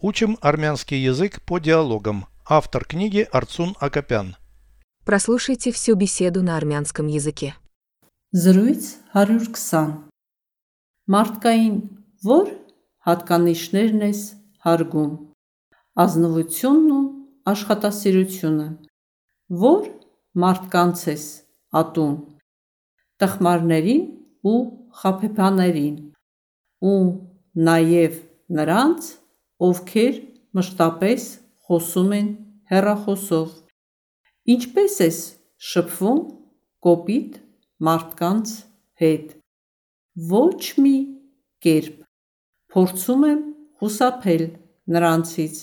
Учим армянский язык по диалогам. Автор книги Арцун Акопян. Прослушайте всю беседу на армянском языке. Զրույց 120 Մարդկային որ հատկանիշներն ես հարգում ազնվությունն ու աշխատասիրությունը որ մարդկանց ես ատում տխմարներին ու խաբեբաներին ու նաև նրանց ովքեր մշտապես խոսում են հեռախոսով ինչպես ես շփվում կոպիտ մարդկանց հետ ոչ մի կերպ. Փորձում եմ խուսափել նրանցից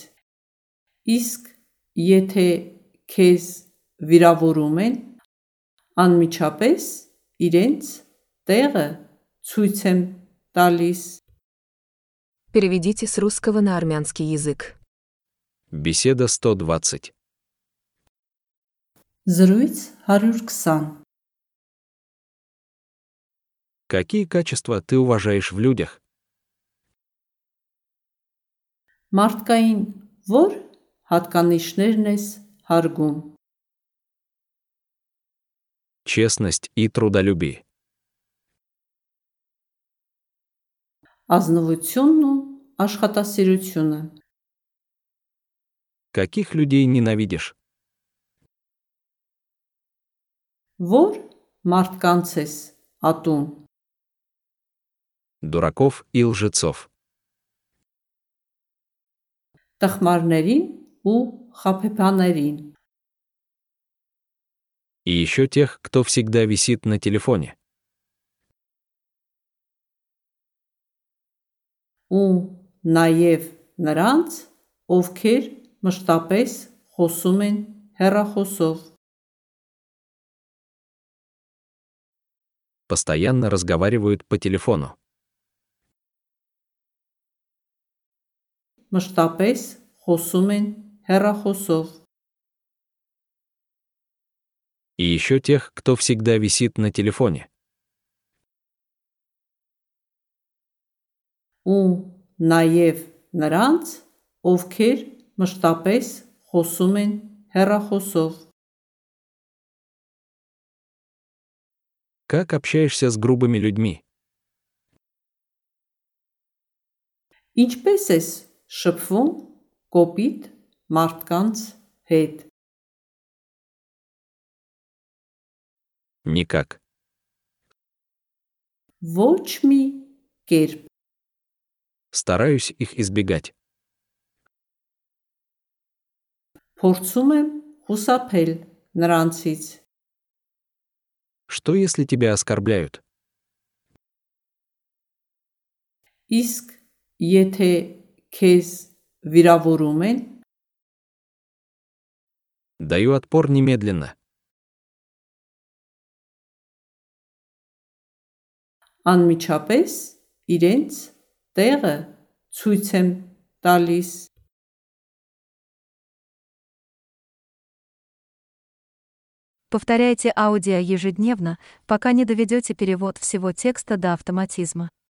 իսկ եթե քեզ վիրավորում են անմիջապես իրենց տեղը ցույց եմ տալիս Переведите с русского на армянский язык. Беседа 120. Զրույց 120 Какие качества ты уважаешь в людях? Մարդկային որ հատկանիշներն ես հարգում Честность и трудолюбие. ազնվությունն ու աշխատասիրությունը Каких людей ненавидишь? որ մարդկանց ես ատում Дураков и лжецов. տխմարներին ու խաբեբաներին И еще тех, кто всегда висит на телефоне. ու նաև նրանց ովքեր մշտապես խոսում են հեռախոսով Постоянно разговаривают по телефону. մշտապես խոսում են հեռախոսով И еще тех, кто всегда висит на телефоне. ու նաև նրանց ովքեր մշտապես խոսում են հեռախոսով Как общаешься с грубыми людьми? ինչպես ես շփվում կոպիտ մարդկանց հետ Никак. ոչ մի կերպ Стараюсь их избегать. փորձում եմ խուսափել նրանցից Что если тебя оскорбляют? իսկ եթե քեզ վիրավորում են Даю отпор немедленно. անմիջապես իրենց տեղը ցույց եմ տալիս Повторяйте аудио ежедневно, пока не доведете перевод всего текста до автоматизма.